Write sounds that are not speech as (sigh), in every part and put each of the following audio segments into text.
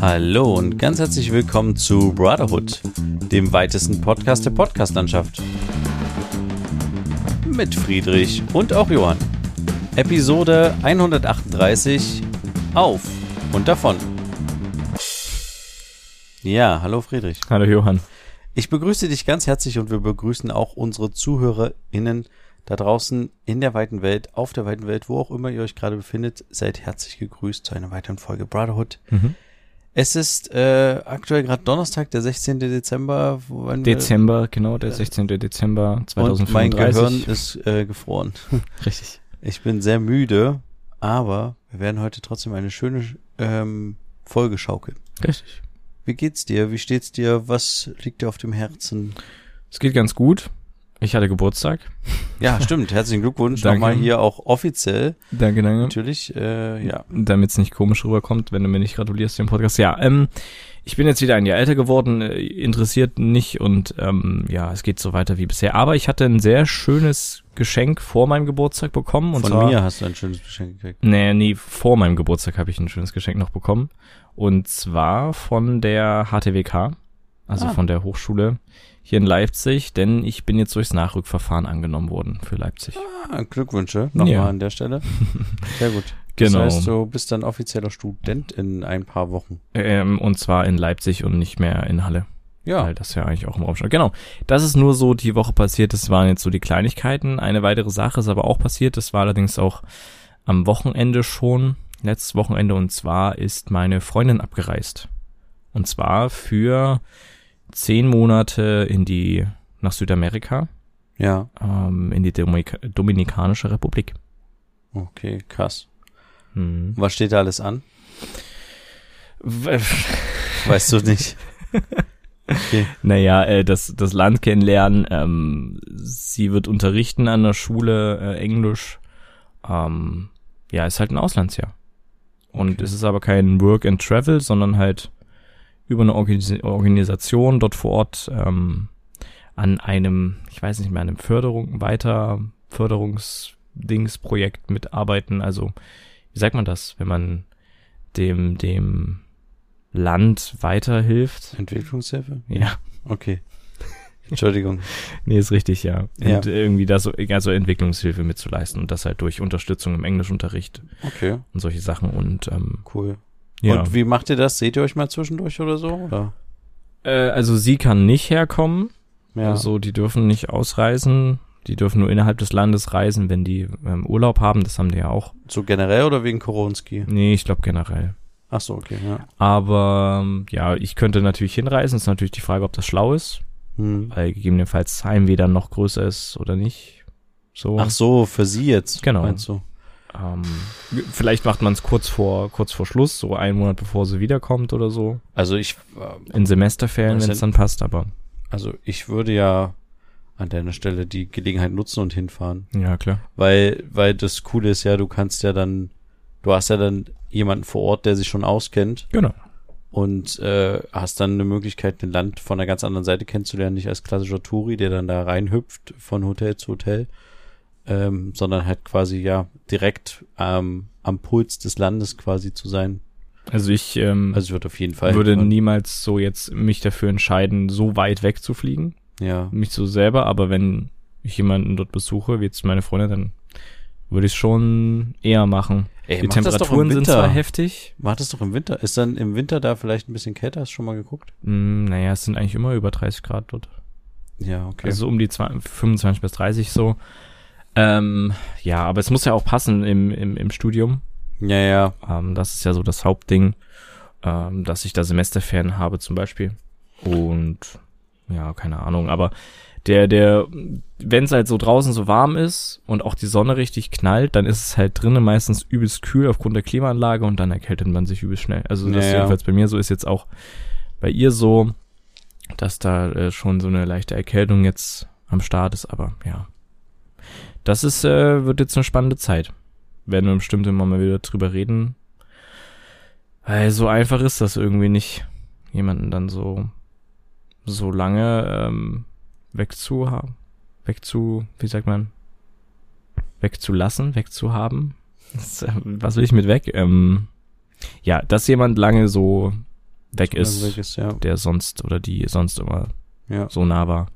Hallo und ganz herzlich willkommen zu Brotherhood, dem weitesten Podcast der Podcastlandschaft. Mit Friedrich und auch Johann. Episode 138 auf und davon. Ja, hallo Friedrich. Hallo Johann. Ich begrüße dich ganz herzlich und wir begrüßen auch unsere ZuhörerInnen da draußen in der weiten Welt, auf der weiten Welt, wo auch immer ihr euch gerade befindet. Seid herzlich gegrüßt zu einer weiteren Folge Brotherhood. Mhm. Es ist äh, aktuell gerade Donnerstag, der 16. Dezember. wann wir- Dezember, genau, der 16. Dezember Und mein 2035. Gehirn ist äh, gefroren. (laughs) Richtig. Ich bin sehr müde, aber wir werden heute trotzdem eine schöne ähm, Folge schaukeln. Richtig. Wie geht's dir? Wie steht's dir? Was liegt dir auf dem Herzen? Es geht ganz gut. Ich hatte Geburtstag. Ja, stimmt. Herzlichen Glückwunsch (laughs) nochmal hier auch offiziell. Danke, danke. Natürlich, äh, ja. Damit es nicht komisch rüberkommt, wenn du mir nicht gratulierst im Podcast. Ja, ähm, ich bin jetzt wieder ein Jahr älter geworden, äh, interessiert nicht und ähm, ja, es geht so weiter wie bisher. Aber ich hatte ein sehr schönes Geschenk vor meinem Geburtstag bekommen. Und Von zwar, mir hast du ein schönes Geschenk gekriegt. Nee, nee, vor meinem Geburtstag habe ich ein schönes Geschenk noch bekommen. Und zwar von der HTWK, also Ah. von der Hochschule hier in Leipzig, denn ich bin jetzt durchs Nachrückverfahren angenommen worden für Leipzig. Ah, Glückwünsche nochmal Ja. an der Stelle. (laughs) Sehr gut. Genau. Das heißt, du bist dann offizieller Student in ein paar Wochen. Ähm, und zwar in Leipzig und nicht mehr in Halle. Ja. Weil das ja eigentlich auch im Raum stand. Genau. Das ist nur so die Woche passiert. Das waren jetzt so die Kleinigkeiten. Eine weitere Sache ist aber auch passiert. Das war allerdings auch am Wochenende schon. Letztes Wochenende. Und zwar ist meine Freundin abgereist. Und zwar für zehn Monate in die, nach Südamerika, Ja. ähm, in die Dominika Dominikanische Republik. Okay, krass. Hm. Was steht da alles an? (laughs) Weißt du nicht. Okay. Naja, äh, das, das Land kennenlernen. Ähm, sie wird unterrichten an der Schule äh, Englisch. Ähm, ja, ist halt ein Auslandsjahr. Und Okay. es ist aber kein Work and Travel, sondern halt über eine Organis Organisation dort vor Ort ähm, an einem, ich weiß nicht mehr, einem Förderung, weiter Förderungsdingsprojekt mitarbeiten. Also, wie sagt man das, wenn man dem, dem Land weiterhilft? Entwicklungshilfe? Ja. Okay. Entschuldigung. (laughs) Nee, ist richtig, ja. Ja. Und irgendwie da so, also Entwicklungshilfe mitzuleisten und das halt durch Unterstützung im Englischunterricht Okay, und solche Sachen und ähm, cool. Ja. Und wie macht ihr das? Seht ihr euch mal zwischendurch oder so? Oder? äh, also sie kann nicht herkommen, Ja. also die dürfen nicht ausreisen, die dürfen nur innerhalb des Landes reisen, wenn die ähm, Urlaub haben, das haben die ja auch. so generell oder wegen Koronski? Nee, ich glaube generell. Ach so, okay, ja. Aber ähm, ja, ich könnte natürlich hinreisen, ist natürlich die Frage, ob das schlau ist, Hm. weil gegebenenfalls Heimweh dann noch größer ist oder nicht. So. Ach so, für sie jetzt. Genau. Meinst du? Ähm, vielleicht macht man es kurz vor kurz vor Schluss, so einen Monat bevor sie wiederkommt oder so. Also ich, äh, In Semesterferien, wenn es dann passt, aber also ich würde ja an deiner Stelle die Gelegenheit nutzen und hinfahren. ja, klar. Weil, weil das Coole ist ja, du kannst ja dann, du hast ja dann jemanden vor Ort, der sich schon auskennt Genau. und äh, hast dann eine Möglichkeit, ein Land von einer ganz anderen Seite kennenzulernen, nicht als klassischer Touri, der dann da reinhüpft von Hotel zu Hotel, ähm, sondern halt quasi ja direkt ähm, am Puls des Landes quasi zu sein. Also ich ähm, Also ich würde auf jeden Fall würde hinfahren. niemals so jetzt mich dafür entscheiden, so weit weg zu fliegen. ja Mich so selber, aber wenn ich jemanden dort besuche, wie jetzt meine Freundin, dann würde ich es schon eher machen. Ey, Die Temperaturen sind zwar heftig. Mach das doch im Winter. Ist dann im Winter da vielleicht ein bisschen kälter? Hast du schon mal geguckt? Hm, naja, es sind eigentlich immer über 30 Grad dort. Ja, okay. Also um die 20, 25 bis 30 so. Ähm, ja, aber es muss ja auch passen im, im, im Studium. ja, ja. Ähm, das ist ja so das Hauptding, ähm, dass ich da Semesterferien habe zum Beispiel. Und ja, keine Ahnung, aber der, der, wenn es halt so draußen so warm ist und auch die Sonne richtig knallt, dann ist es halt drinnen meistens übelst kühl aufgrund der Klimaanlage und dann erkältet man sich übelst schnell. Also das Ja, ja. jedenfalls bei mir so ist jetzt auch bei ihr so, dass da äh, schon so eine leichte Erkältung jetzt am Start ist, aber ja. Das ist, äh, wird jetzt eine spannende Zeit. Werden wir bestimmt immer mal wieder drüber reden. Weil so einfach ist das irgendwie nicht, jemanden dann so, so lange ähm, wegzuhaben. Wegzu, wie sagt man? Wegzulassen, wegzuhaben. (laughs) Das, äh, was will ich mit weg? Ähm, ja, dass jemand lange so weg ist, weg ist, ja. der sonst oder die sonst immer ja. so nah war.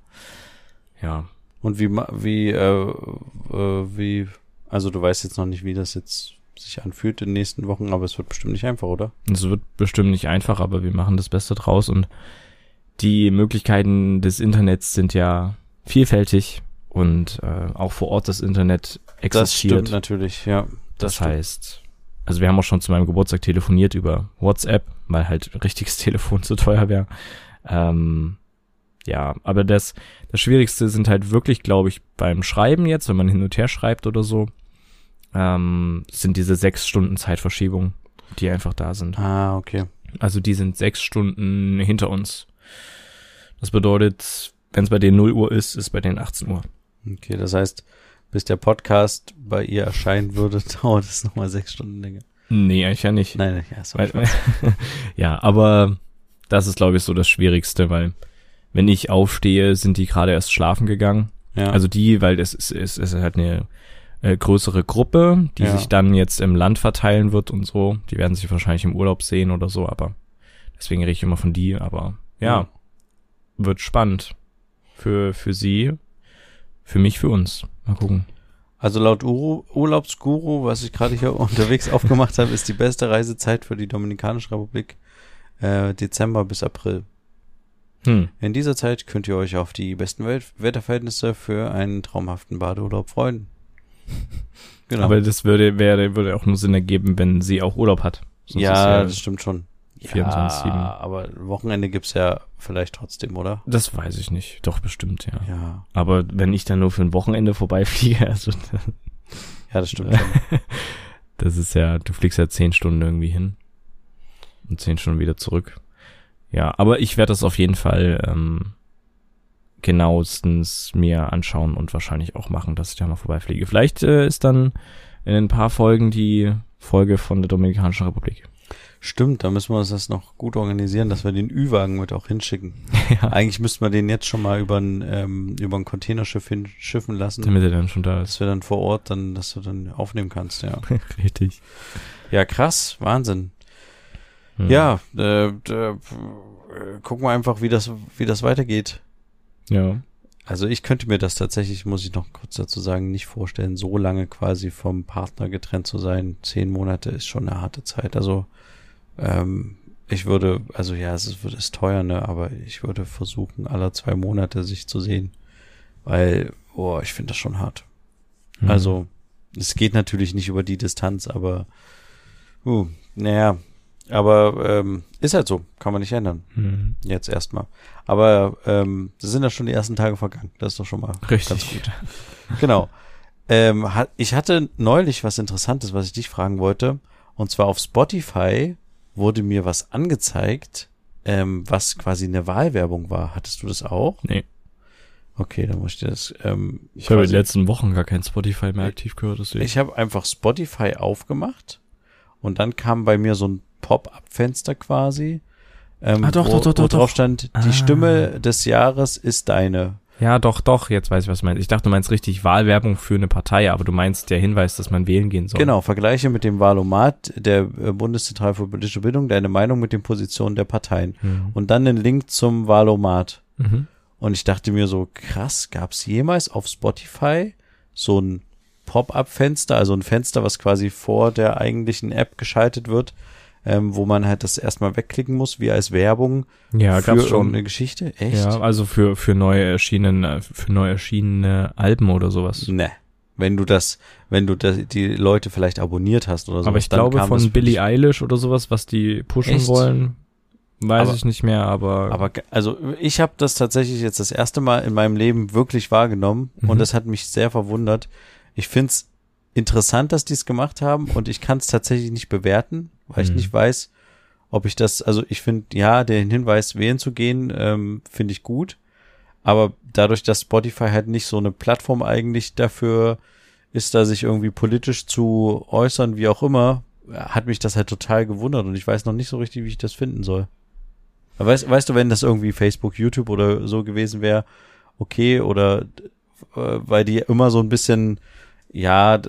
Ja. Und wie, ma- wie, äh, äh, wie, also du weißt jetzt noch nicht, wie das jetzt sich anfühlt in den nächsten Wochen, aber es wird bestimmt nicht einfach, oder? Es wird bestimmt nicht einfach, aber wir machen das Beste draus und die Möglichkeiten des Internets sind ja vielfältig und äh, auch vor Ort das Internet Das existiert. stimmt natürlich, ja. Das, stimmt. heißt, also wir haben auch schon zu meinem Geburtstag telefoniert über WhatsApp, weil halt richtiges (laughs) Telefon zu teuer wäre. Ähm, ja, aber das, das Schwierigste sind halt wirklich, glaube ich, beim Schreiben jetzt, wenn man hin und her schreibt oder so, ähm, sind diese sechs Stunden Zeitverschiebung, die einfach da sind. Ah, okay. Also die sind sechs Stunden hinter uns. Das bedeutet, wenn es bei denen 0 Uhr ist, ist bei denen 18 Uhr. Okay, das heißt, bis der Podcast bei ihr erscheinen würde, (laughs) dauert es nochmal sechs Stunden länger. Nee, eigentlich ja nicht. Nein, ja, Weil, (laughs) ja, aber das ist, glaube ich, so das Schwierigste, weil wenn ich aufstehe, sind die gerade erst schlafen gegangen. ja. Also die, weil es ist, es ist halt eine äh, größere Gruppe, die Ja. sich dann jetzt im Land verteilen wird und so. Die werden sich wahrscheinlich im Urlaub sehen oder so, aber deswegen rede ich immer von die, aber ja, wird spannend. Für, für sie, für mich, für uns. Mal gucken. Also laut Uru, Urlaubsguru, was ich gerade hier (laughs) unterwegs aufgemacht habe, ist die beste Reisezeit für die Dominikanische Republik äh, Dezember bis April. Hm. In dieser Zeit könnt ihr euch auf die besten Wetterverhältnisse für einen traumhaften Badeurlaub freuen. (laughs) Genau. Aber das würde, wäre, würde auch nur Sinn ergeben, wenn sie auch Urlaub hat. Sonst ja, ist das stimmt schon. 24/7. Ja, aber Wochenende gibt's ja vielleicht trotzdem, oder? Das weiß ich nicht. Doch, bestimmt, ja. Ja, Aber wenn ich dann nur für ein Wochenende vorbeifliege, (laughs) also ja, das stimmt schon. (laughs) das ist ja, du fliegst ja zehn Stunden irgendwie hin und zehn Stunden wieder zurück. Ja, aber ich werde das auf jeden Fall ähm, genauestens mir anschauen und wahrscheinlich auch machen, dass ich da mal vorbeifliege. Vielleicht äh, ist dann in ein paar Folgen die Folge von der Dominikanischen Republik. Stimmt, da müssen wir uns das noch gut organisieren, dass wir den Ü-Wagen mit auch hinschicken. (laughs) ja. Eigentlich müssten wir den jetzt schon mal über ein, ähm, über ein Containerschiff hinschiffen lassen, Damit er dann schon da ist. dass wir dann vor Ort dann, dass du dann aufnehmen kannst, ja. (laughs) Richtig. Ja, krass, Wahnsinn. Hm. Ja, äh, äh, gucken wir einfach, wie das, wie das weitergeht. Ja. Also ich könnte mir das tatsächlich, muss ich noch kurz dazu sagen, nicht vorstellen, so lange quasi vom Partner getrennt zu sein. Zehn Monate ist schon eine harte Zeit. Also ähm, ich würde, also ja, es ist, ist teuer, ne, aber ich würde versuchen, alle zwei Monate sich zu sehen, weil, oh, ich finde das schon hart. Hm. Also es geht natürlich nicht über die Distanz, aber uh, naja, aber ähm, ist halt so, kann man nicht ändern. Hm. Jetzt erstmal. Aber ähm, sind ja schon die ersten Tage vergangen. Das ist doch schon mal Richtig. ganz gut. Genau. Ähm, ich hatte neulich was Interessantes, was ich dich fragen wollte. Und zwar auf Spotify wurde mir was angezeigt, ähm, was quasi eine Wahlwerbung war. Hattest du das auch? Nee. Okay, dann muss ich dir das. Ähm, Ich habe in den letzten Wochen gar kein Spotify mehr aktiv gehört, deswegen. ich habe einfach Spotify aufgemacht und dann kam bei mir so ein Pop-up-Fenster quasi. Ähm, Ah, doch, wo, doch, doch, wo doch, drauf stand, die Ah. Stimme des Jahres ist deine. Ja, doch, doch, jetzt weiß ich, was du meinst. Ich dachte, du meinst richtig Wahlwerbung für eine Partei, aber du meinst der Hinweis, dass man wählen gehen soll. Genau, vergleiche mit dem Wahlomat der äh, Bundeszentrale für politische Bildung deine Meinung mit den Positionen der Parteien. Mhm. Und dann den Link zum Wahlomat. Mhm. Und ich dachte mir so, krass, gab's jemals auf Spotify so ein Pop-up-Fenster, also ein Fenster, was quasi vor der eigentlichen App geschaltet wird, ähm, wo man halt das erstmal wegklicken muss, wie als Werbung Ja, für gab's schon. irgendeine Geschichte? Echt? Ja, also für, für neu erschienene, für neu erschienene Alben oder sowas. Ne. Wenn du das, wenn du das, die Leute vielleicht abonniert hast oder so. aber ich glaube von Billie Eilish oder sowas, was die pushen Echt? wollen, weiß Aber- ich nicht mehr, aber, Aber also ich habe das tatsächlich jetzt das erste Mal in meinem Leben wirklich wahrgenommen Mhm. und das hat mich sehr verwundert. Ich find's interessant, dass die es gemacht haben und ich kann es tatsächlich nicht bewerten, weil ich Mhm. nicht weiß, ob ich das, also ich finde, ja, den Hinweis, wählen zu gehen, ähm, finde ich gut. Aber dadurch, dass Spotify halt nicht so eine Plattform eigentlich dafür ist, da sich irgendwie politisch zu äußern, wie auch immer, hat mich das halt total gewundert und ich weiß noch nicht so richtig, wie ich das finden soll. Aber Weißt, weißt du, wenn das irgendwie Facebook, YouTube oder so gewesen wäre, okay, oder äh, weil die immer so ein bisschen, ja,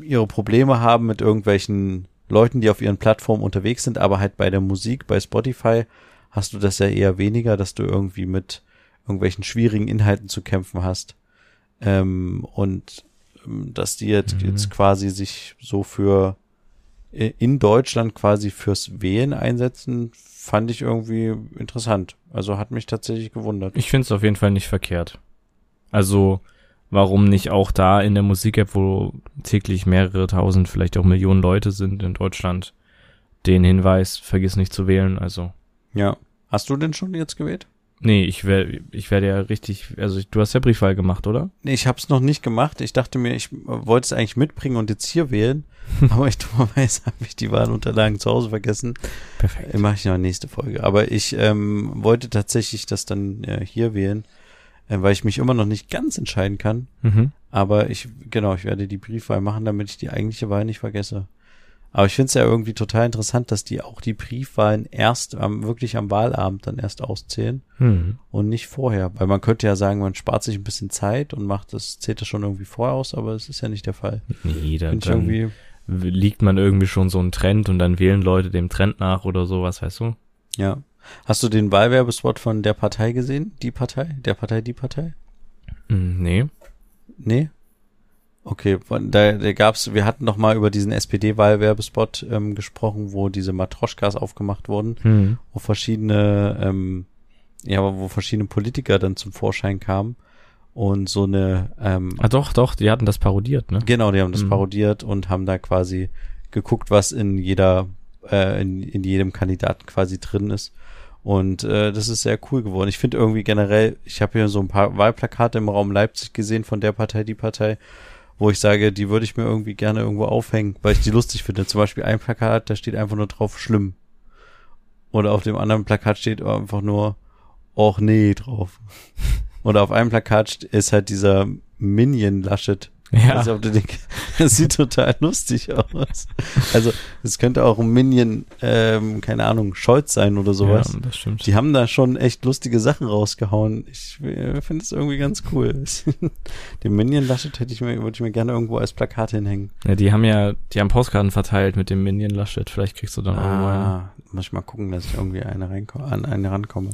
ihre Probleme haben mit irgendwelchen Leuten, die auf ihren Plattformen unterwegs sind, aber halt bei der Musik, bei Spotify hast du das ja eher weniger, dass du irgendwie mit irgendwelchen schwierigen Inhalten zu kämpfen hast. Ähm, und ähm, dass die jetzt, Mhm. jetzt quasi sich so für äh, in Deutschland quasi fürs Wählen einsetzen, fand ich irgendwie interessant. Also hat mich tatsächlich gewundert. Ich finde es auf jeden Fall nicht verkehrt. Also, warum nicht auch da in der Musik-App, wo täglich mehrere tausend, vielleicht auch Millionen Leute sind in Deutschland, den Hinweis, vergiss nicht zu wählen. Also, Ja. Hast du denn schon jetzt gewählt? nee, ich werde ich werde ja richtig, also du hast ja Briefwahl gemacht, oder? Nee, ich habe es noch nicht gemacht. Ich dachte mir, ich äh, wollte es eigentlich mitbringen und jetzt hier wählen. (laughs) aber ich dummerweise habe ich die Wahlunterlagen zu Hause vergessen. Perfekt. Äh, Mache ich noch nächste Folge. Aber ich ähm, wollte tatsächlich das dann äh, hier wählen, äh, weil ich mich immer noch nicht ganz entscheiden kann. Mhm. Aber ich, genau, ich werde die Briefwahl machen, damit ich die eigentliche Wahl nicht vergesse. Aber ich finde es ja irgendwie total interessant, dass die auch die Briefwahlen erst am, wirklich am Wahlabend dann erst auszählen Hm. und nicht vorher. Weil man könnte ja sagen, man spart sich ein bisschen Zeit und macht das, zählt das schon irgendwie vorher aus, aber es ist ja nicht der Fall. Nee, da, dann irgendwie, liegt man irgendwie schon so einen Trend und dann wählen Leute dem Trend nach oder sowas, weißt du? ja. Hast du den Wahlwerbespot von der Partei gesehen? Die Partei? Der Partei, die Partei? Hm, nee. Nee? Okay, da, da gab's, wir hatten noch mal über diesen SPD-Wahlwerbespot ähm, gesprochen, wo diese Matroschkas aufgemacht wurden, Hm. wo verschiedene, ähm, ja, wo verschiedene Politiker dann zum Vorschein kamen und so eine, ähm, Ah doch, doch, die hatten das parodiert, ne? genau, die haben das Mhm. parodiert und haben da quasi geguckt, was in jeder, äh, in, in jedem Kandidaten quasi drin ist. Und äh, das ist sehr cool geworden. Ich finde irgendwie generell, ich habe hier so ein paar Wahlplakate im Raum Leipzig gesehen von der Partei, die Partei, wo ich sage, die würde ich mir irgendwie gerne irgendwo aufhängen, weil ich die lustig finde. Zum Beispiel ein Plakat, da steht einfach nur drauf schlimm. Oder auf dem anderen Plakat steht einfach nur Och nee drauf. (laughs) Oder auf einem Plakat st- ist halt dieser Minion Laschet. Ja. Also, (laughs) das sieht total lustig aus. Also es könnte auch ein Minion, ähm, keine Ahnung, Scholz sein oder sowas. Ja, das stimmt. Die haben da schon echt lustige Sachen rausgehauen. Ich äh, finde es irgendwie ganz cool. (laughs) Den Minion Laschet hätte ich mir, würde ich mir gerne irgendwo als Plakat hinhängen. Ja, die haben ja, die haben Postkarten verteilt mit dem Minion Laschet. Vielleicht kriegst du dann irgendwo eine. Ah, muss ich mal gucken, dass ich irgendwie eine reinkomme, an eine rankomme.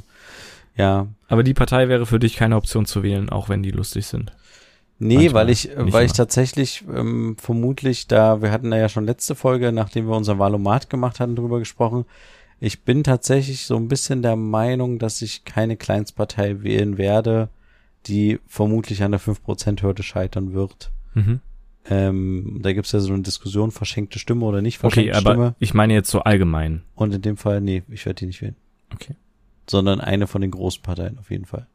Ja. Aber die Partei wäre für dich keine Option zu wählen, auch wenn die lustig sind. Nee, Manchmal, weil ich, nicht weil ich immer. tatsächlich ähm, vermutlich da, wir hatten da ja schon letzte Folge, nachdem wir unser Valomat gemacht hatten, drüber gesprochen. Ich bin tatsächlich so ein bisschen der Meinung, dass ich keine Kleinstpartei wählen werde, die vermutlich an der 5%-Hürde scheitern wird. Mhm. Ähm, da gibt's ja so eine Diskussion, verschenkte Stimme oder nicht Okay, verschenkte aber Stimme. ich meine jetzt so allgemein. Und in dem Fall, nee, ich werde die nicht wählen. Okay. Sondern eine von den großen Parteien auf jeden Fall.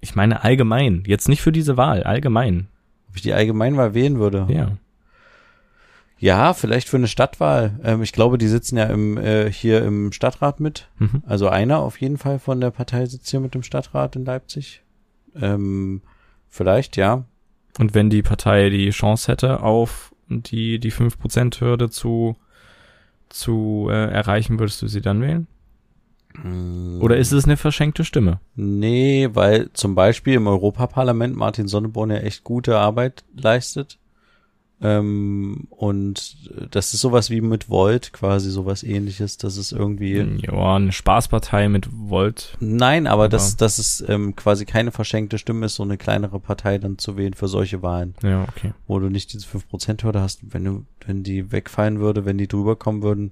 Ich meine allgemein. Jetzt nicht für diese Wahl, allgemein. Ob ich die Allgemeinwahl wählen würde? Ja. Ja, vielleicht für eine Stadtwahl. Ähm, ich glaube, die sitzen ja im, äh, hier im Stadtrat mit. Mhm. Also einer auf jeden Fall von der Partei sitzt hier mit dem Stadtrat in Leipzig. Ähm, vielleicht, ja. Und wenn die Partei die Chance hätte, auf die, die 5%-Hürde zu, zu äh, erreichen, würdest du sie dann wählen? Oder ist es eine verschenkte Stimme? Nee, weil zum Beispiel im Europaparlament Martin Sonneborn ja echt gute Arbeit leistet. Ähm, und das ist sowas wie mit Volt, quasi sowas ähnliches. Das ist irgendwie. Ja, eine Spaßpartei mit Volt. Nein, aber Aber- dass, dass es ähm, quasi keine verschenkte Stimme ist, so eine kleinere Partei dann zu wählen für solche Wahlen, Ja, okay. wo du nicht diese 5%-Hürde hast. Wenn du, wenn die wegfallen würde, wenn die drüber kommen würden,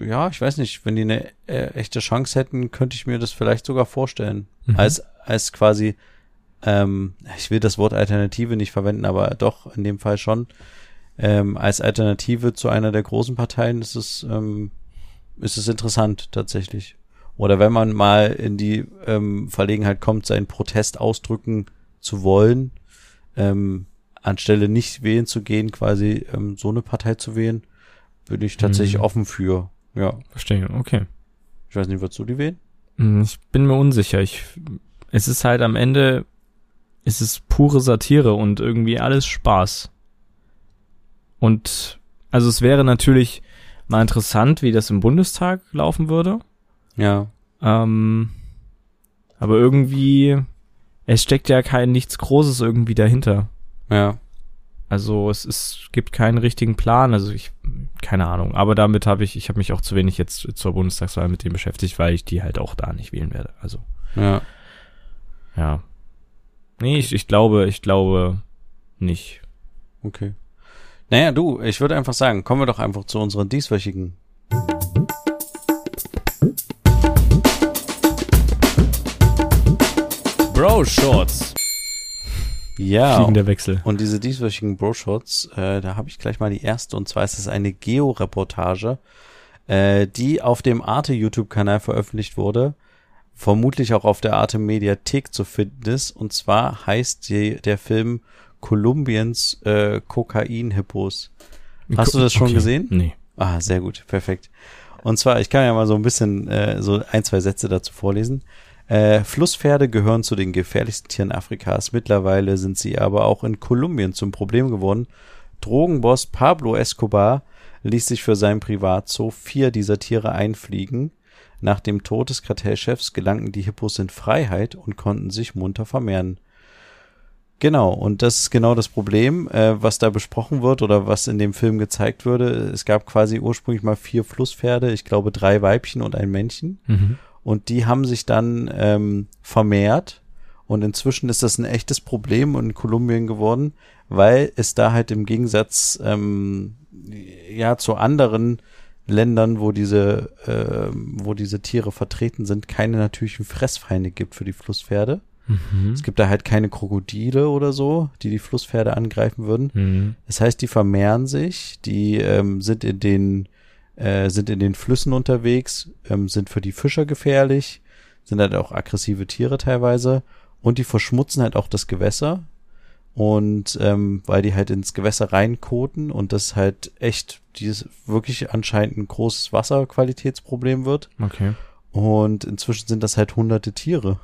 ja, ich weiß nicht, wenn die eine äh, echte Chance hätten, könnte ich mir das vielleicht sogar vorstellen. Mhm. Als, als quasi, ähm, ich will das Wort Alternative nicht verwenden, aber doch in dem Fall schon. Ähm, als Alternative zu einer der großen Parteien ist es, ähm, ist es interessant tatsächlich. Oder wenn man mal in die ähm, Verlegenheit kommt, seinen Protest ausdrücken zu wollen, ähm, anstelle nicht wählen zu gehen, quasi ähm, so eine Partei zu wählen, bin ich tatsächlich Mhm. offen für. Ja, Verstehe, okay. ich weiß nicht, du die wählen? Hm, Ich bin mir unsicher. Ich, es ist halt am Ende, es ist pure Satire und irgendwie alles Spaß. Und, also es wäre natürlich mal interessant, wie das im Bundestag laufen würde. Ja, Ähm, aber irgendwie, es steckt ja kein nichts Großes irgendwie dahinter. ja, Also es ist, gibt keinen richtigen Plan. Also ich keine Ahnung. Aber damit habe ich, ich habe mich auch zu wenig jetzt zur Bundestagswahl mit dem beschäftigt, weil ich die halt auch da nicht wählen werde. Also, Ja. ja. Nee, ich, ich glaube, ich glaube nicht. Okay. Naja, du, ich würde einfach sagen, kommen wir doch einfach zu unseren dieswöchigen. Bro Shorts. Ja. Fliegender Wechsel. Und diese dieswöchigen Bro-Shots, äh, da habe ich gleich mal die erste. Und zwar ist es eine Geo-Reportage, äh, die auf dem Arte-YouTube-Kanal veröffentlicht wurde. Vermutlich auch auf der Arte Mediathek zu finden ist. Und zwar heißt die, der Film Kolumbiens äh, Kokain-Hippos. Hast du das schon Okay. gesehen? Nee. Ah, sehr gut, perfekt. Und zwar, ich kann ja mal so ein bisschen äh, so ein, zwei Sätze dazu vorlesen. Äh, Flusspferde gehören zu den gefährlichsten Tieren Afrikas. Mittlerweile sind sie aber auch in Kolumbien zum Problem geworden. Drogenboss Pablo Escobar ließ sich für sein Privatzoo vier dieser Tiere einfliegen. Nach dem Tod des Kartellchefs gelangten die Hippos in Freiheit und konnten sich munter vermehren. Genau, und das ist genau das Problem, äh, was da besprochen wird oder was in dem Film gezeigt würde. Es gab quasi ursprünglich mal vier Flusspferde, ich glaube drei Weibchen und ein Männchen. Mhm. Und die haben sich dann ähm, vermehrt. Und inzwischen ist das ein echtes Problem in Kolumbien geworden, weil es da halt im Gegensatz ähm, ja zu anderen Ländern, wo diese, äh, wo diese Tiere vertreten sind, keine natürlichen Fressfeinde gibt für die Flusspferde. Mhm. Es gibt da halt keine Krokodile oder so, die die Flusspferde angreifen würden. Mhm. Das heißt, die vermehren sich, die ähm, sind in den äh, sind in den Flüssen unterwegs, ähm, sind für die Fischer gefährlich, sind halt auch aggressive Tiere teilweise und die verschmutzen halt auch das Gewässer und ähm, weil die halt ins Gewässer reinkoten und das halt echt dieses wirklich anscheinend ein großes Wasserqualitätsproblem wird Okay. und inzwischen sind das halt hunderte Tiere.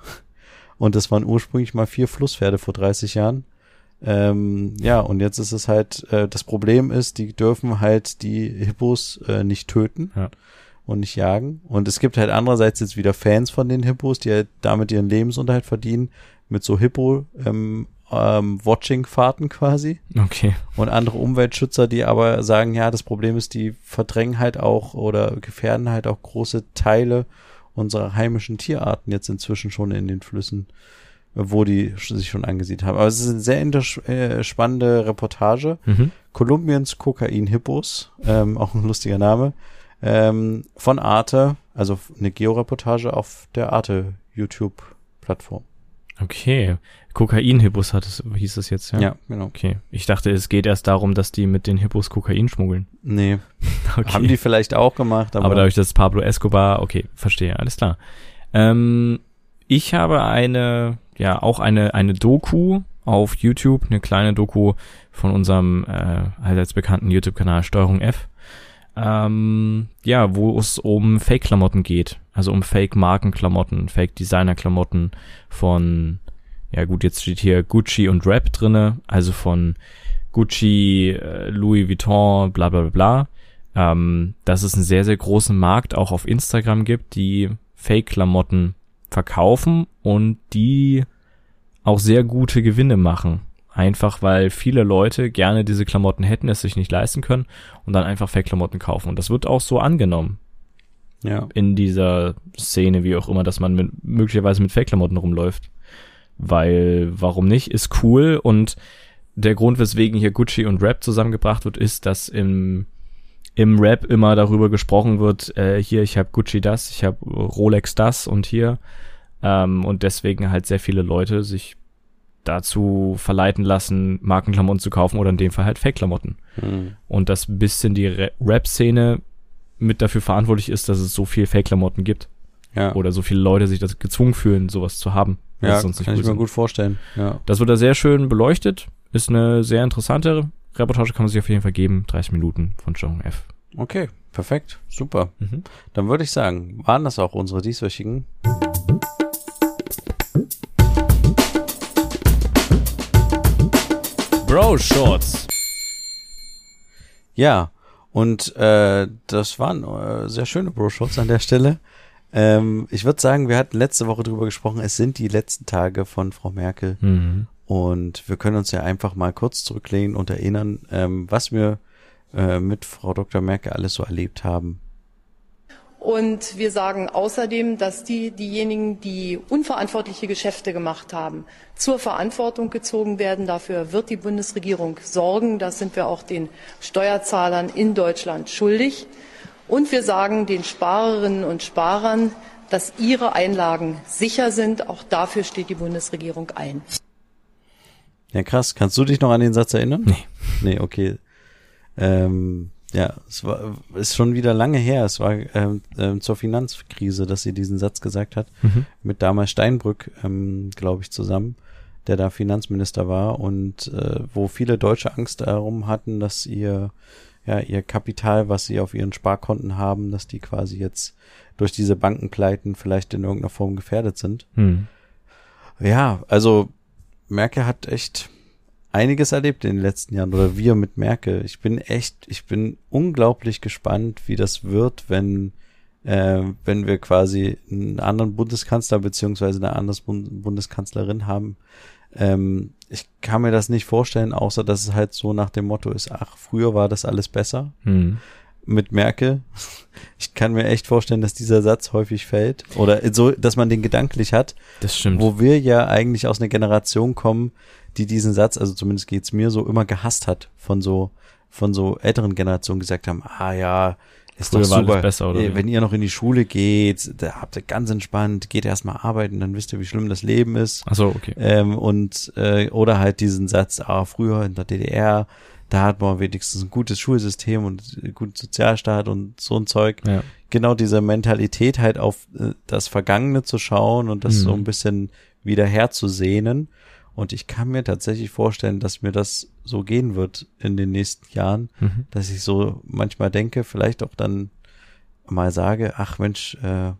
Und das waren ursprünglich mal vier Flusspferde vor 30 Jahren. Ähm, ja, und jetzt ist es halt, äh, das Problem ist, die dürfen halt die Hippos äh, nicht töten Ja. und nicht jagen. Und es gibt halt andererseits jetzt wieder Fans von den Hippos, die halt damit ihren Lebensunterhalt verdienen, mit so Hippo ähm, ähm, Watching-Fahrten quasi Okay. und andere Umweltschützer, die aber sagen, ja, das Problem ist, die verdrängen halt auch oder gefährden halt auch große Teile unserer heimischen Tierarten jetzt inzwischen schon in den Flüssen, wo die sich schon angesiedelt haben. Aber es ist eine sehr äh, spannende Reportage. Mhm. Kolumbiens Kokain-Hippos, ähm, (laughs) auch ein lustiger Name, ähm, von Arte, also eine Georeportage auf der Arte YouTube-Plattform. Okay. Kokain-Hippos hat es, hieß es jetzt, ja? Ja. genau. Okay. Ich dachte, es geht erst darum, dass die mit den Hippos Kokain schmuggeln. Nee, (laughs) Okay. haben die vielleicht auch gemacht, aber, aber, dadurch, dass Pablo Escobar, okay, verstehe, alles klar. Ähm, ich habe eine, ja, auch eine, eine Doku auf YouTube, eine kleine Doku von unserem äh, allseits bekannten YouTube-Kanal Steuerung F. Ähm, ja, wo es um Fake-Klamotten geht. Also um Fake-Markenklamotten, Fake-Designer-Klamotten von, ja gut, jetzt steht hier Gucci und Rap drinne, also von Gucci, äh, Louis Vuitton, bla bla bla bla ähm, dass es einen sehr, sehr großen Markt auch auf Instagram gibt, die Fake-Klamotten verkaufen und die auch sehr gute Gewinne machen. Einfach weil viele Leute gerne diese Klamotten hätten, es sich nicht leisten können und dann einfach Fake-Klamotten kaufen. Und das wird auch so angenommen ja. in dieser Szene, wie auch immer, dass man mit, möglicherweise mit Fake-Klamotten rumläuft. Weil, warum nicht, ist cool und der Grund, weswegen hier Gucci und Rap zusammengebracht wird, ist, dass im, im Rap immer darüber gesprochen wird, äh, hier, ich habe Gucci das, ich habe Rolex das und hier. Ähm, und deswegen halt sehr viele Leute sich dazu verleiten lassen, Markenklamotten zu kaufen oder in dem Fall halt Fake-Klamotten Hm. und dass ein bisschen die Ra- Rap-Szene mit dafür verantwortlich ist, dass es so viel Fake-Klamotten gibt Ja. oder so viele Leute sich das gezwungen fühlen, sowas zu haben. Ja, kann ich mir gut vorstellen. Ja. Das wird da sehr schön beleuchtet, ist eine sehr interessante Reportage, kann man sich auf jeden Fall geben, 30 Minuten von Steuerung F. Okay, perfekt, super. Mhm. Dann würde ich sagen, waren das auch unsere dieswöchigen? Bro Shorts. Ja, und äh, das waren äh, sehr schöne Bro-Shots an der Stelle. Ähm, ich würde sagen, wir hatten letzte Woche drüber gesprochen, es sind die letzten Tage von Frau Merkel. Mhm. Und wir können uns ja einfach mal kurz zurücklehnen und erinnern, ähm, was wir äh, mit Frau Dr. Merkel alles so erlebt haben. Und wir sagen außerdem, dass die, diejenigen, die unverantwortliche Geschäfte gemacht haben, zur Verantwortung gezogen werden. Dafür wird die Bundesregierung sorgen. Das sind wir auch den Steuerzahlern in Deutschland schuldig. Und wir sagen den Sparerinnen und Sparern, dass ihre Einlagen sicher sind. Auch dafür steht die Bundesregierung ein. Ja, krass. Kannst du dich noch an den Satz erinnern? Nee. Nee, okay. Ähm, ja, es war ist schon wieder lange her. Es war ähm, ähm, zur Finanzkrise, dass sie diesen Satz gesagt hat, Mhm. mit damals Steinbrück, ähm, glaube ich, zusammen, der da Finanzminister war und äh, wo viele Deutsche Angst darum hatten, dass ihr ja ihr Kapital, was sie auf ihren Sparkonten haben, dass die quasi jetzt durch diese Bankenpleiten vielleicht in irgendeiner Form gefährdet sind. Hm. Ja, also Merkel hat echt einiges erlebt in den letzten Jahren oder wir mit Merkel. Ich bin echt, ich bin unglaublich gespannt, wie das wird, wenn äh, wenn wir quasi einen anderen Bundeskanzler beziehungsweise eine andere Bund Bundeskanzlerin haben. Ähm, ich kann mir das nicht vorstellen, außer dass es halt so nach dem Motto ist, ach, früher war das alles besser Hm. Mit Merkel. Ich kann mir echt vorstellen, dass dieser Satz häufig fällt oder so, dass man den gedanklich hat, Das stimmt. wo wir ja eigentlich aus einer Generation kommen, die diesen Satz, also zumindest geht's mir so, immer gehasst hat, von so, von so älteren Generationen gesagt haben, ah ja, ist Früher doch super, besser, oder wenn ihr noch in die Schule geht, da habt ihr ganz entspannt, geht erstmal arbeiten, dann wisst ihr, wie schlimm das Leben ist. Ach so, okay. Ähm, und äh, oder halt diesen Satz, ah, früher in der DDR, da hat man wenigstens ein gutes Schulsystem und einen guten Sozialstaat und so ein Zeug. Ja. Genau diese Mentalität halt auf äh, das Vergangene zu schauen und das Mhm. so ein bisschen wieder herzusehnen. Und ich kann mir tatsächlich vorstellen, dass mir das so gehen wird in den nächsten Jahren, Mhm. dass ich so manchmal denke, vielleicht auch dann mal sage, ach Mensch, äh,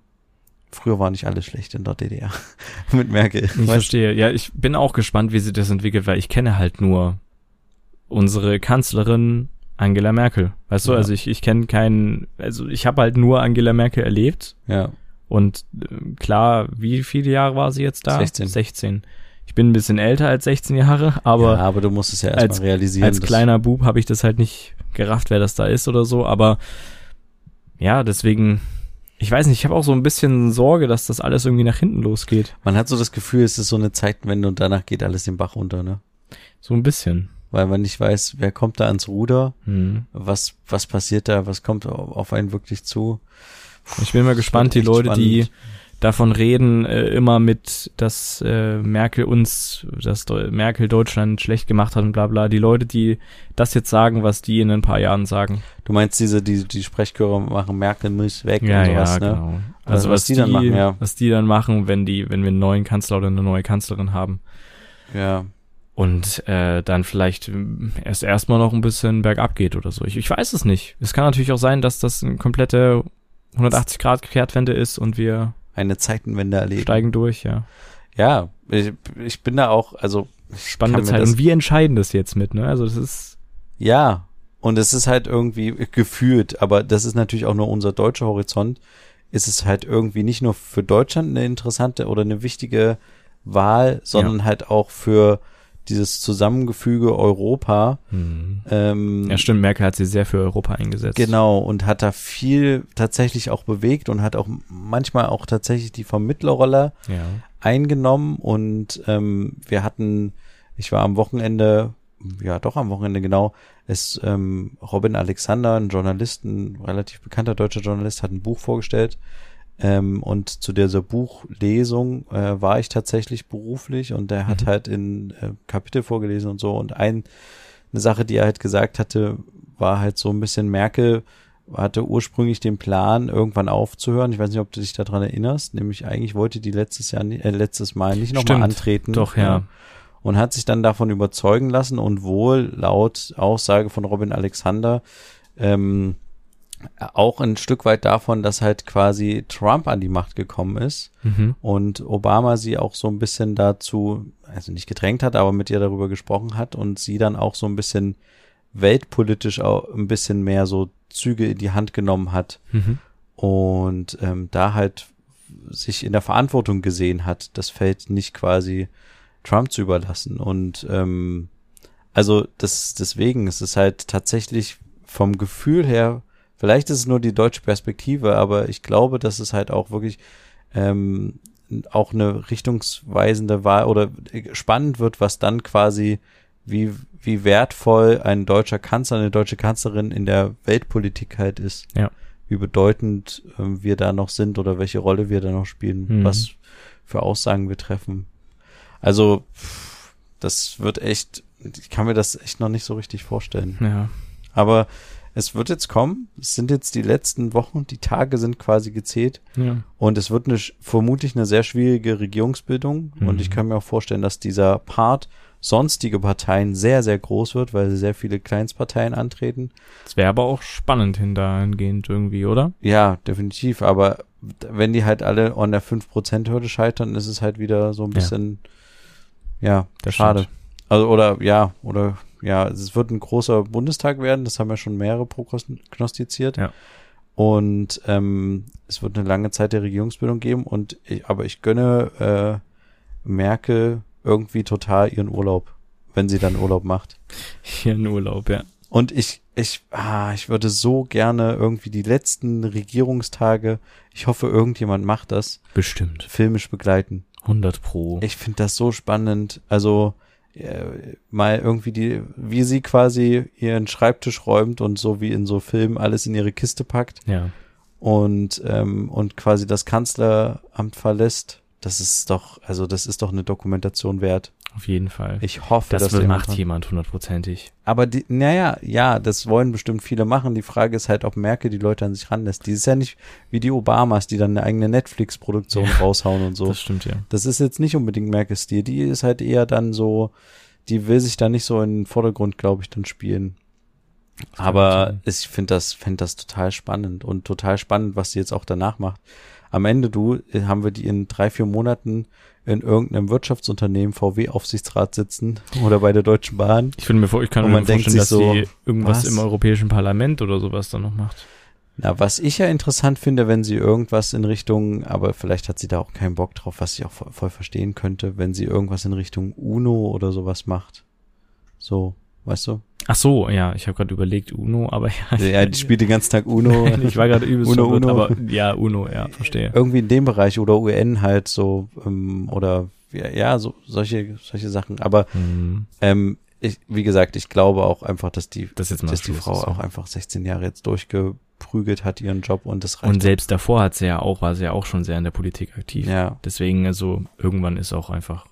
früher war nicht alles schlecht in der DDR (laughs) mit Merkel. Ich Weißt- verstehe. Ja, ich bin auch gespannt, wie sich das entwickelt, weil ich kenne halt nur unsere Kanzlerin Angela Merkel. Weißt du, Ja. also ich, ich kenne keinen, also ich habe halt nur Angela Merkel erlebt Ja, und äh, klar, wie viele Jahre war sie jetzt da? 16. 16. Ich bin ein bisschen älter als 16 Jahre, aber ja, aber du musst es ja erstmal realisieren. als kleiner Bub habe ich das halt nicht gerafft, wer das da ist oder so, aber ja, deswegen, ich weiß nicht, ich habe auch so ein bisschen Sorge, dass das alles irgendwie nach hinten losgeht. Man hat so das Gefühl, es ist so eine Zeitenwende und danach geht alles den Bach runter, ne? So ein bisschen. Weil man nicht weiß, wer kommt da ans Ruder, Hm. was, was passiert da, was kommt auf einen wirklich zu. Ich bin mal gespannt, die Leute, die spannend. davon reden, äh, immer mit, dass äh, Merkel uns, dass Deu Merkel Deutschland schlecht gemacht hat und bla bla. Die Leute, die das jetzt sagen, was die in ein paar Jahren sagen. Du meinst diese, die, die Sprechchöre machen Merkel muss weg Ja, und sowas, ja, ne? genau. Also was die dann machen, ja. Was die dann machen, wenn die, wenn wir einen neuen Kanzler oder eine neue Kanzlerin haben. Ja. Und äh, dann vielleicht ähm, erst erstmal noch ein bisschen bergab geht oder so. Ich, ich weiß es nicht. Es kann natürlich auch sein, dass das eine komplette 180 Grad Kehrtwende ist und wir Eine Zeitenwende erleben. steigen durch, ja. Ja, ich, ich bin da auch, also Spannende Zeit. Und wir entscheiden das jetzt mit, ne? Also das ist, Ja, und es ist halt irgendwie gefühlt, aber das ist natürlich auch nur unser deutscher Horizont, ist es halt irgendwie nicht nur für Deutschland eine interessante oder eine wichtige Wahl, sondern halt auch für dieses Zusammengefüge Europa. Ähm, ja stimmt, Merkel hat sich sehr für Europa eingesetzt. Genau, und hat da viel tatsächlich auch bewegt und hat auch manchmal auch tatsächlich die Vermittlerrolle Ja. eingenommen und ähm, wir hatten, ich war am Wochenende, ja doch am Wochenende genau, ist ähm, Robin Alexander, ein Journalist, ein relativ bekannter deutscher Journalist, hat ein Buch vorgestellt ähm, und zu dieser Buchlesung äh, war ich tatsächlich beruflich und er hat Mhm. halt in äh, Kapitel vorgelesen und so und ein, eine Sache, die er halt gesagt hatte, war halt so ein bisschen Merkel hatte ursprünglich den Plan, irgendwann aufzuhören. Ich weiß nicht, ob du dich daran erinnerst. Nämlich eigentlich wollte die letztes Jahr, äh, letztes Mal nicht nochmal antreten. Doch, ja. Und hat sich dann davon überzeugen lassen und wohl laut Aussage von Robin Alexander ähm, auch ein Stück weit davon, dass halt quasi Trump an die Macht gekommen ist Mhm. und Obama sie auch so ein bisschen dazu, also nicht gedrängt hat, aber mit ihr darüber gesprochen hat und sie dann auch so ein bisschen weltpolitisch auch ein bisschen mehr so Züge in die Hand genommen hat Mhm. und ähm, da halt sich in der Verantwortung gesehen hat, das Feld nicht quasi Trump zu überlassen und ähm, also das deswegen es ist halt tatsächlich vom Gefühl her, vielleicht ist es nur die deutsche Perspektive, aber ich glaube, dass es halt auch wirklich ähm, auch eine richtungsweisende Wahl oder spannend wird, was dann quasi, wie, wie wertvoll ein deutscher Kanzler, eine deutsche Kanzlerin in der Weltpolitik halt ist. Ja. Wie bedeutend ähm, wir da noch sind oder welche Rolle wir da noch spielen, Mhm. was für Aussagen wir treffen. Also, das wird echt, ich kann mir das echt noch nicht so richtig vorstellen. Ja. Aber es wird jetzt kommen. Es sind jetzt die letzten Wochen. Die Tage sind quasi gezählt. Ja. Und es wird eine, vermutlich eine sehr schwierige Regierungsbildung. Mhm. Und ich kann mir auch vorstellen, dass dieser Part sonstige Parteien sehr, sehr groß wird, weil sehr viele Kleinstparteien antreten. Das wäre aber auch spannend hingehend irgendwie, oder? Ja, definitiv. Aber wenn die halt alle an der 5%-Hürde scheitern, ist es halt wieder so ein Ja. bisschen, ja, Das schade. stimmt. Also, oder, ja, oder, ja, es wird ein großer Bundestag werden. Das haben ja schon mehrere prognostiziert. Ja. Und ähm, es wird eine lange Zeit der Regierungsbildung geben. Und ich, aber ich gönne äh, Merkel irgendwie total ihren Urlaub, wenn sie dann Urlaub macht. (laughs) Hier in Urlaub, ja. Und ich, ich, ah, ich würde so gerne irgendwie die letzten Regierungstage, ich hoffe, irgendjemand macht das, Bestimmt. filmisch begleiten. 100 pro. Ich finde das so spannend. Also mal irgendwie die, wie sie quasi ihren Schreibtisch räumt und so wie in so Filmen alles in ihre Kiste packt ja. und ähm, und quasi das Kanzleramt verlässt. Das ist doch, also das ist doch eine Dokumentation wert. Auf jeden Fall. Ich hoffe, das dass jemand macht jemand hundertprozentig. Aber die, naja, ja, das wollen bestimmt viele machen. Die Frage ist halt, ob Merkel die Leute an sich ranlässt. Die ist ja nicht wie die Obamas, die dann eine eigene Netflix-Produktion Ja, raushauen und so. Das stimmt, ja. Das ist jetzt nicht unbedingt Merkels Stil. Die ist halt eher dann so, die will sich da nicht so in den Vordergrund, glaube ich, dann spielen. Aber ich finde das, finde das total spannend und total spannend, was sie jetzt auch danach macht. Am Ende, du, äh, haben wir die in drei, vier Monaten in irgendeinem Wirtschaftsunternehmen VW-Aufsichtsrat sitzen oder bei der Deutschen Bahn. Ich finde mir vor, ich kann mir vorstellen, dass so, sie irgendwas was? im Europäischen Parlament oder sowas dann noch macht. Na, was ich ja interessant finde, wenn sie irgendwas in Richtung, aber vielleicht hat sie da auch keinen Bock drauf, was ich auch voll, voll verstehen könnte, wenn sie irgendwas in Richtung UNO oder sowas macht. So, weißt du? Ach so, ja, ich habe gerade überlegt Uno, aber ja. Ja, die spielt den ganzen Tag UNO. (laughs) ich war gerade übelst Uno, Uno. aber ja, Uno, ja, verstehe. Irgendwie in dem Bereich oder UN halt so, ähm, oder ja, ja, so solche, solche Sachen. Aber Hm, ähm, ich, wie gesagt, ich glaube auch einfach, dass die, das ist dass die Frau so. auch einfach 16 Jahre jetzt durchgeprügelt hat, ihren Job und das reicht. Und selbst davor hat sie ja auch, war sie ja auch schon sehr in der Politik aktiv. ja, Deswegen, also, irgendwann ist auch einfach,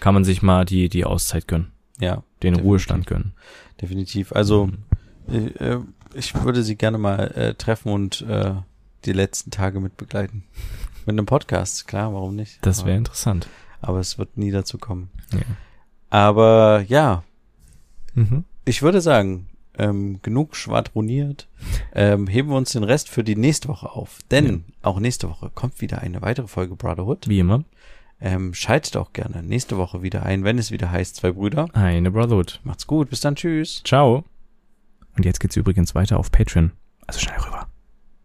kann man sich mal die, die Auszeit gönnen, ja, den Definitiv. Ruhestand gönnen. definitiv. Also, Mhm. äh, äh, ich würde sie gerne mal äh, treffen und äh, die letzten Tage mit begleiten. (laughs) Mit einem Podcast, klar, warum nicht? das wäre interessant. Aber es wird nie dazu kommen. Ja. Aber ja, Mhm. ich würde sagen, ähm, genug schwadroniert. Ähm, heben wir uns den Rest für die nächste Woche auf. Denn Ja. auch nächste Woche kommt wieder eine weitere Folge Brotherhood. Wie immer, Ähm, schaltet auch gerne nächste Woche wieder ein, wenn es wieder heißt, zwei Brüder. eine Brotherhood. Macht's gut, bis dann, tschüss. Ciao. Und jetzt geht's übrigens weiter auf Patreon. Also schnell rüber.